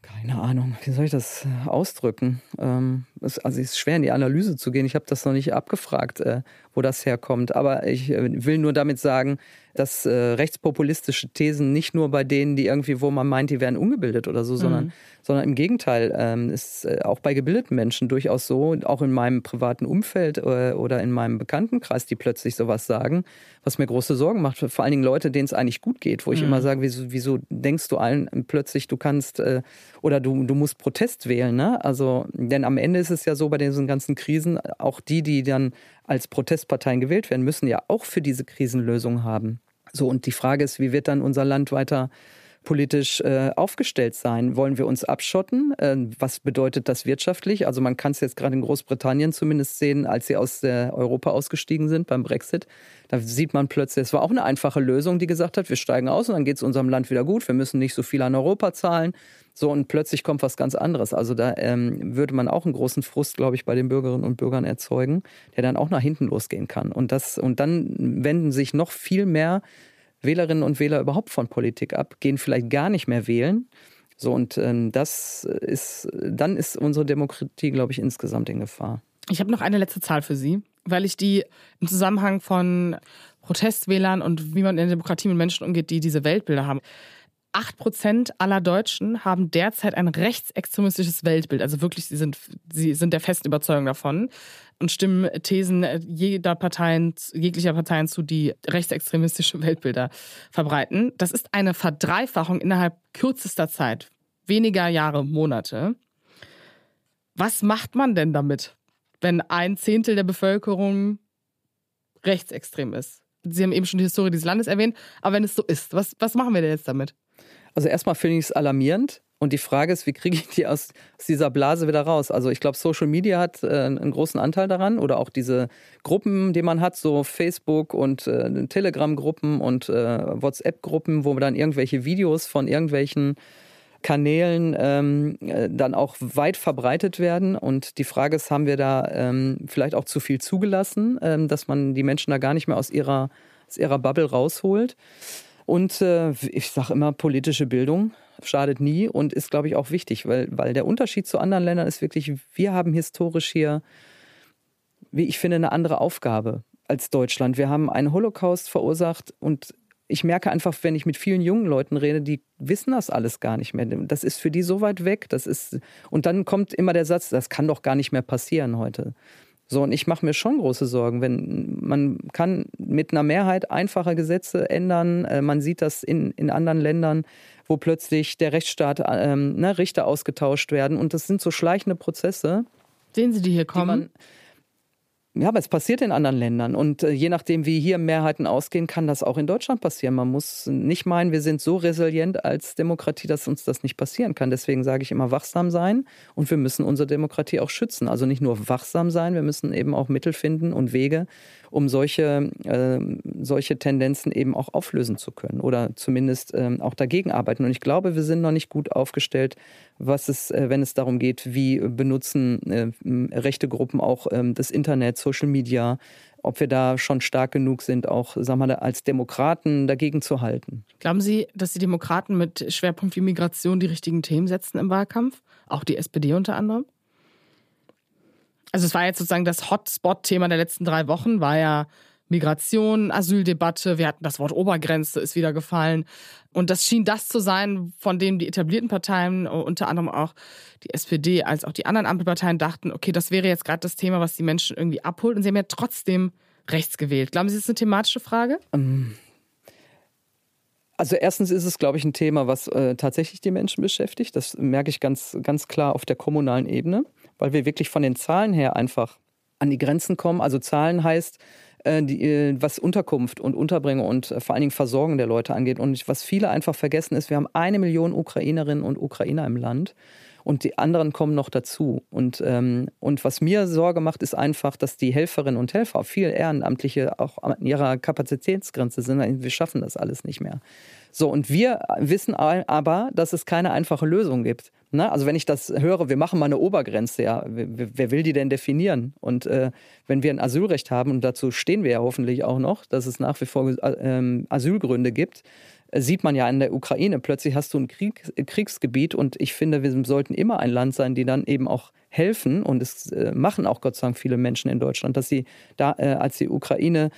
keine Ahnung, wie soll ich das äh, ausdrücken? Ähm, es, also es ist schwer in die Analyse zu gehen. Ich habe das noch nicht abgefragt, äh, wo das herkommt. Aber ich äh, will nur damit sagen, dass äh, rechtspopulistische Thesen nicht nur bei denen, die irgendwie, wo man meint, die wären ungebildet oder so, mhm. sondern, sondern im Gegenteil ähm, ist äh, auch bei gebildeten Menschen durchaus so, auch in meinem privaten Umfeld äh, oder in meinem Bekanntenkreis, die plötzlich sowas sagen, was mir große Sorgen macht. Vor allen Dingen Leute, denen es eigentlich gut geht, wo ich mhm. immer sage, wieso, wieso, denkst du allen plötzlich, du kannst äh, oder du, du musst Protest wählen, ne? Also, denn am Ende ist es ja so bei diesen ganzen Krisen, auch die, die dann als Protestparteien gewählt werden, müssen ja auch für diese Krisenlösung haben. So, und die Frage ist, wie wird dann unser Land weiter politisch äh, aufgestellt sein? Wollen wir uns abschotten? Äh, was bedeutet das wirtschaftlich? Also man kann es jetzt gerade in Großbritannien zumindest sehen, als sie aus Europa ausgestiegen sind beim Brexit. Da sieht man plötzlich, es war auch eine einfache Lösung, die gesagt hat, wir steigen aus und dann geht es unserem Land wieder gut. Wir müssen nicht so viel an Europa zahlen. So, und plötzlich kommt was ganz anderes. Also da ähm, würde man auch einen großen Frust, glaube ich, bei den Bürgerinnen und Bürgern erzeugen, der dann auch nach hinten losgehen kann. Und, das, und dann wenden sich noch viel mehr Wählerinnen und Wähler überhaupt von Politik ab, gehen vielleicht gar nicht mehr wählen. So, und ähm, das ist, dann ist unsere Demokratie, glaube ich, insgesamt in Gefahr. Ich habe noch eine letzte Zahl für Sie, weil ich die im Zusammenhang von Protestwählern und wie man in der Demokratie mit Menschen umgeht, die diese Weltbilder haben. 8% aller Deutschen haben derzeit ein rechtsextremistisches Weltbild. Also wirklich, sie sind, sie sind der festen Überzeugung davon und stimmen Thesen jeder Parteien, jeglicher Parteien zu, die rechtsextremistische Weltbilder verbreiten. Das ist eine Verdreifachung innerhalb kürzester Zeit. Weniger Jahre, Monate. Was macht man denn damit, wenn ein Zehntel der Bevölkerung rechtsextrem ist? Sie haben eben schon die Historie dieses Landes erwähnt, aber wenn es so ist, was, was machen wir denn jetzt damit? Also erstmal finde ich es alarmierend. Und die Frage ist, wie kriege ich die aus, aus, dieser Blase wieder raus? Also ich glaube, Social Media hat äh, einen großen Anteil daran oder auch diese Gruppen, die man hat, so Facebook und äh, Telegram-Gruppen und äh, WhatsApp-Gruppen, wo dann irgendwelche Videos von irgendwelchen Kanälen ähm, äh, dann auch weit verbreitet werden. Und die Frage ist, haben wir da ähm, vielleicht auch zu viel zugelassen, ähm, dass man die Menschen da gar nicht mehr aus ihrer, aus ihrer Bubble rausholt? Und äh, ich sage immer, politische Bildung schadet nie und ist, glaube ich, auch wichtig, weil, weil der Unterschied zu anderen Ländern ist wirklich, wir haben historisch hier, wie ich finde, eine andere Aufgabe als Deutschland. Wir haben einen Holocaust verursacht und ich merke einfach, wenn ich mit vielen jungen Leuten rede, die wissen das alles gar nicht mehr. Das ist für die so weit weg. Das ist und dann kommt immer der Satz, das kann doch gar nicht mehr passieren heute. So, und ich mache mir schon große Sorgen, wenn man kann mit einer Mehrheit einfache Gesetze ändern. Äh, man sieht das in, in anderen Ländern, wo plötzlich der Rechtsstaat, ähm, ne, Richter ausgetauscht werden. Und das sind so schleichende Prozesse. Sehen Sie die hier kommen? Ja, aber es passiert in anderen Ländern. Und äh, je nachdem, wie hier Mehrheiten ausgehen, kann das auch in Deutschland passieren. Man muss nicht meinen, wir sind so resilient als Demokratie, dass uns das nicht passieren kann. Deswegen sage ich immer wachsam sein und wir müssen unsere Demokratie auch schützen. Also nicht nur wachsam sein, wir müssen eben auch Mittel finden und Wege, um solche, äh, solche Tendenzen eben auch auflösen zu können oder zumindest äh, auch dagegen arbeiten. Und ich glaube, wir sind noch nicht gut aufgestellt, was es, äh, wenn es darum geht, wie benutzen äh, rechte Gruppen auch ähm, das Internet, Social Media, ob wir da schon stark genug sind, auch sagen wir, als Demokraten dagegen zu halten. Glauben Sie, dass die Demokraten mit Schwerpunkt wie Migration die richtigen Themen setzen im Wahlkampf? Auch die SPD unter anderem? Also es war jetzt sozusagen das Hotspot-Thema der letzten drei Wochen, war ja Migration, Asyldebatte, wir hatten das Wort Obergrenze ist wieder gefallen. Und das schien das zu sein, von dem die etablierten Parteien, unter anderem auch die SPD, als auch die anderen Ampelparteien dachten, okay, das wäre jetzt gerade das Thema, was die Menschen irgendwie abholt. Und sie haben ja trotzdem rechts gewählt. Glauben Sie, das ist eine thematische Frage? Ähm, also erstens ist es, glaube ich, ein Thema, was äh, tatsächlich die Menschen beschäftigt. Das merke ich ganz, ganz klar auf der kommunalen Ebene weil wir wirklich von den Zahlen her einfach an die Grenzen kommen. Also Zahlen heißt, äh, die, äh, was Unterkunft und Unterbringung und äh, vor allen Dingen Versorgung der Leute angeht. Und was viele einfach vergessen ist, wir haben eine Million Ukrainerinnen und Ukrainer im Land und die anderen kommen noch dazu. Und, ähm, und was mir Sorge macht, ist einfach, dass die Helferinnen und Helfer, viel Ehrenamtliche, auch an ihrer Kapazitätsgrenze sind. Wir schaffen das alles nicht mehr. So, und wir wissen aber, dass es keine einfache Lösung gibt. Ne? Also wenn ich das höre, wir machen mal eine Obergrenze, ja, wer, wer will die denn definieren? Und äh, wenn wir ein Asylrecht haben, und dazu stehen wir ja hoffentlich auch noch, dass es nach wie vor äh, Asylgründe gibt, sieht man ja in der Ukraine. Plötzlich hast du ein Krieg, Kriegsgebiet und ich finde, wir sollten immer ein Land sein, die dann eben auch helfen. Und es äh, machen auch Gott sei Dank viele Menschen in Deutschland, dass sie da, äh, als die Ukraine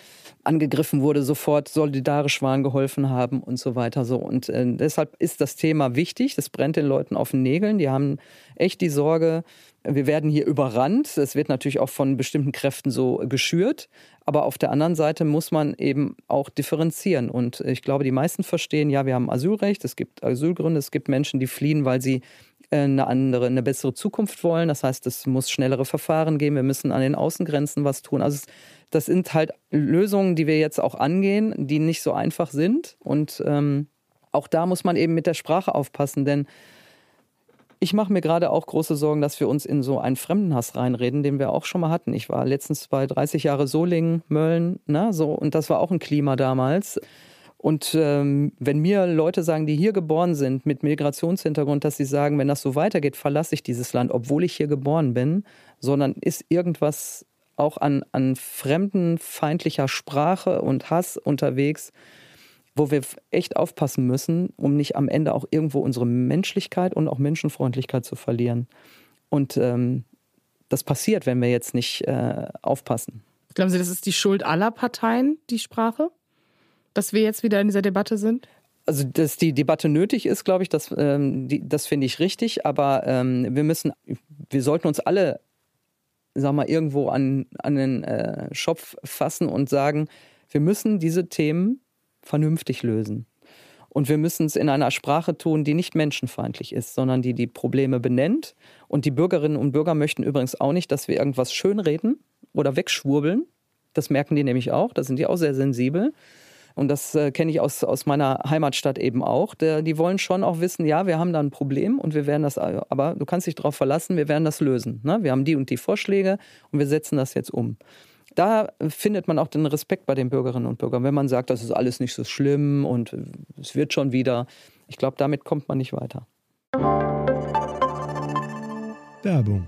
angegriffen wurde, sofort solidarisch waren, geholfen haben und so weiter. So. Und äh, deshalb ist das Thema wichtig. Das brennt den Leuten auf den Nägeln. Die haben echt die Sorge, wir werden hier überrannt. Es wird natürlich auch von bestimmten Kräften so geschürt. Aber auf der anderen Seite muss man eben auch differenzieren. Und ich glaube, die meisten verstehen, ja, wir haben Asylrecht, es gibt Asylgründe, es gibt Menschen, die fliehen, weil sie eine andere, eine bessere Zukunft wollen. Das heißt, es muss schnellere Verfahren geben. Wir müssen an den Außengrenzen was tun. Also das sind halt Lösungen, die wir jetzt auch angehen, die nicht so einfach sind. Und ähm, auch da muss man eben mit der Sprache aufpassen, denn ich mache mir gerade auch große Sorgen, dass wir uns in so einen Fremdenhass reinreden, den wir auch schon mal hatten. Ich war letztens bei 30 Jahre Solingen, Mölln, ne, so, und das war auch ein Klima damals. Und ähm, wenn mir Leute sagen, die hier geboren sind mit Migrationshintergrund, dass sie sagen, wenn das so weitergeht, verlasse ich dieses Land, obwohl ich hier geboren bin, sondern ist irgendwas auch an, an fremdenfeindlicher Sprache und Hass unterwegs, wo wir echt aufpassen müssen, um nicht am Ende auch irgendwo unsere Menschlichkeit und auch Menschenfreundlichkeit zu verlieren. Und ähm, das passiert, wenn wir jetzt nicht äh, aufpassen. Glauben Sie, das ist die Schuld aller Parteien, die Sprache? Dass wir jetzt wieder in dieser Debatte sind? Also, dass die Debatte nötig ist, glaube ich, das, ähm, das finde ich richtig. Aber ähm, wir müssen, wir sollten uns alle, sag mal, irgendwo an, an den äh, Schopf fassen und sagen, wir müssen diese Themen vernünftig lösen. Und wir müssen es in einer Sprache tun, die nicht menschenfeindlich ist, sondern die die Probleme benennt. Und die Bürgerinnen und Bürger möchten übrigens auch nicht, dass wir irgendwas schönreden oder wegschwurbeln. Das merken die nämlich auch. Da sind die auch sehr sensibel. Und das äh, kenne ich aus, aus meiner Heimatstadt eben auch. Der, die wollen schon auch wissen, ja, wir haben da ein Problem und wir werden das, aber du kannst dich darauf verlassen, wir werden das lösen. Ne? Wir haben die und die Vorschläge und wir setzen das jetzt um da findet man auch den Respekt bei den Bürgerinnen und Bürgern, wenn man sagt, das ist alles nicht so schlimm und es wird schon wieder. Ich glaube, damit kommt man nicht weiter. Werbung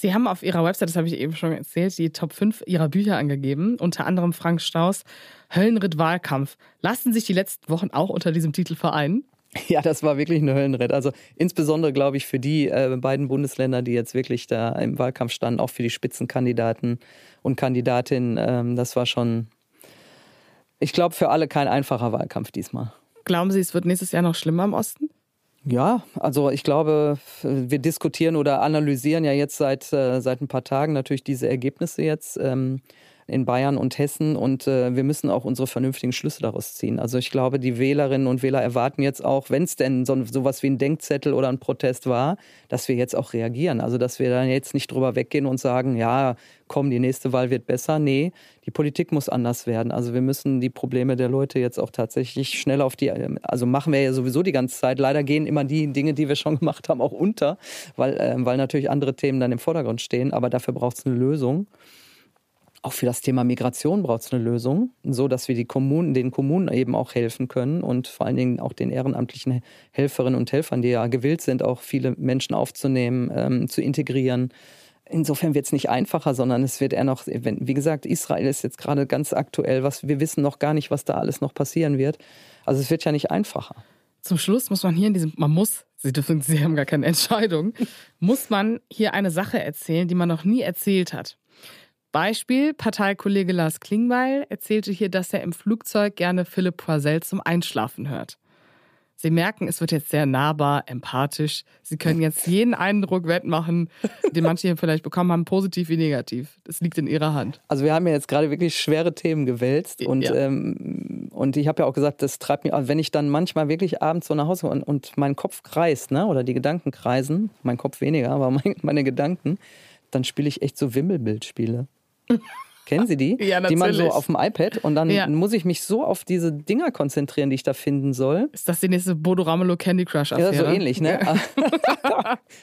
Sie haben auf Ihrer Website, das habe ich eben schon erzählt, die Top 5 Ihrer Bücher angegeben, unter anderem Frank Strauß, Höllenritt Wahlkampf. Lassen sich die letzten Wochen auch unter diesem Titel vereinen? Ja, das war wirklich ein Höllenritt. Also insbesondere, glaube ich, für die äh, beiden Bundesländer, die jetzt wirklich da im Wahlkampf standen, auch für die Spitzenkandidaten und Kandidatinnen, ähm, das war schon, ich glaube, für alle kein einfacher Wahlkampf diesmal. Glauben Sie, es wird nächstes Jahr noch schlimmer im Osten? Ja, also ich glaube, wir diskutieren oder analysieren ja jetzt seit, äh, seit ein paar Tagen natürlich diese Ergebnisse jetzt. Ähm, in Bayern und Hessen und äh, wir müssen auch unsere vernünftigen Schlüsse daraus ziehen. Also ich glaube, die Wählerinnen und Wähler erwarten jetzt auch, wenn es denn so sowas wie ein Denkzettel oder ein Protest war, dass wir jetzt auch reagieren. Also dass wir dann jetzt nicht drüber weggehen und sagen, ja, komm, die nächste Wahl wird besser. Nee, die Politik muss anders werden. Also wir müssen die Probleme der Leute jetzt auch tatsächlich schnell auf die, also machen wir ja sowieso die ganze Zeit. Leider gehen immer die Dinge, die wir schon gemacht haben, auch unter, weil, äh, weil natürlich andere Themen dann im Vordergrund stehen. Aber dafür braucht es eine Lösung. Auch für das Thema Migration braucht es eine Lösung, so dass wir die Kommunen, den Kommunen eben auch helfen können und vor allen Dingen auch den ehrenamtlichen Helferinnen und Helfern, die ja gewillt sind, auch viele Menschen aufzunehmen, ähm, zu integrieren. Insofern wird es nicht einfacher, sondern es wird eher noch, wie gesagt, Israel ist jetzt gerade ganz aktuell, was wir wissen noch gar nicht, was da alles noch passieren wird. Also es wird ja nicht einfacher. Zum Schluss muss man hier in diesem, man muss, Sie dürfen, Sie haben gar keine Entscheidung, muss man hier eine Sache erzählen, die man noch nie erzählt hat. Beispiel, Parteikollege Lars Klingbeil erzählte hier, dass er im Flugzeug gerne Philipp Poisel zum Einschlafen hört. Sie merken, es wird jetzt sehr nahbar, empathisch. Sie können jetzt jeden Eindruck wettmachen, den manche hier vielleicht bekommen haben, positiv wie negativ. Das liegt in Ihrer Hand. Also wir haben ja jetzt gerade wirklich schwere Themen gewälzt und, ja. ähm, und ich habe ja auch gesagt, das treibt mich, wenn ich dann manchmal wirklich abends so nach Hause und, und mein Kopf kreist, ne, oder die Gedanken kreisen, mein Kopf weniger, aber mein, meine Gedanken, dann spiele ich echt so Wimmelbildspiele. Kennen Sie die? Ja. Die man so auf dem iPad und dann ja. muss ich mich so auf diese Dinger konzentrieren, die ich da finden soll. Ist das die nächste Bodo Ramelow Candy Crush Affäre? Ja, so ähnlich, ne?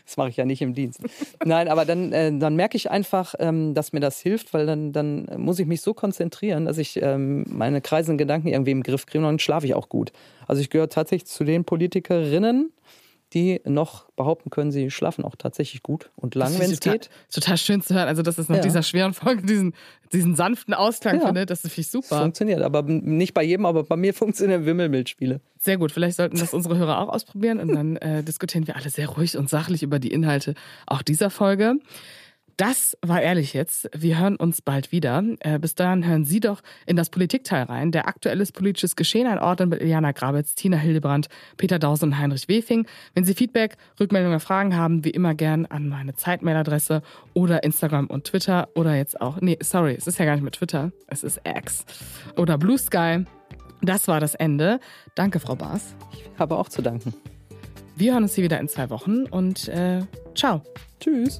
das mache ich ja nicht im Dienst. Nein, aber dann, äh, dann merke ich einfach, ähm, dass mir das hilft, weil dann, dann muss ich mich so konzentrieren, dass ich ähm, meine kreisenden Gedanken irgendwie im Griff kriege und dann schlafe ich auch gut. Also ich gehöre tatsächlich zu den Politikerinnen, die noch behaupten können, sie schlafen auch tatsächlich gut und lang, wenn es geht. Total schön zu hören. Also, dass es nach ja. dieser schweren Folge diesen, diesen sanften Ausklang ja. findet, das finde ich super. Funktioniert, aber nicht bei jedem, aber bei mir funktionieren Wimmelbildspiele. Sehr gut, vielleicht sollten das unsere Hörer auch ausprobieren und dann äh, diskutieren wir alle sehr ruhig und sachlich über die Inhalte auch dieser Folge. Das war ehrlich jetzt. Wir hören uns bald wieder. Äh, bis dahin hören Sie doch in das Politikteil rein. Der aktuelles politisches Geschehen einordnen mit Iliana Grabitz, Tina Hildebrand, Peter Dausen und Heinrich Wefing. Wenn Sie Feedback, Rückmeldungen oder Fragen haben, wie immer gern an meine Zeitmailadresse oder Instagram und Twitter oder jetzt auch, nee, sorry, es ist ja gar nicht mit Twitter, es ist X oder Blue Sky. Das war das Ende. Danke, Frau Baas. Ich habe auch zu danken. Wir hören uns hier wieder in zwei Wochen und äh, ciao. Tschüss.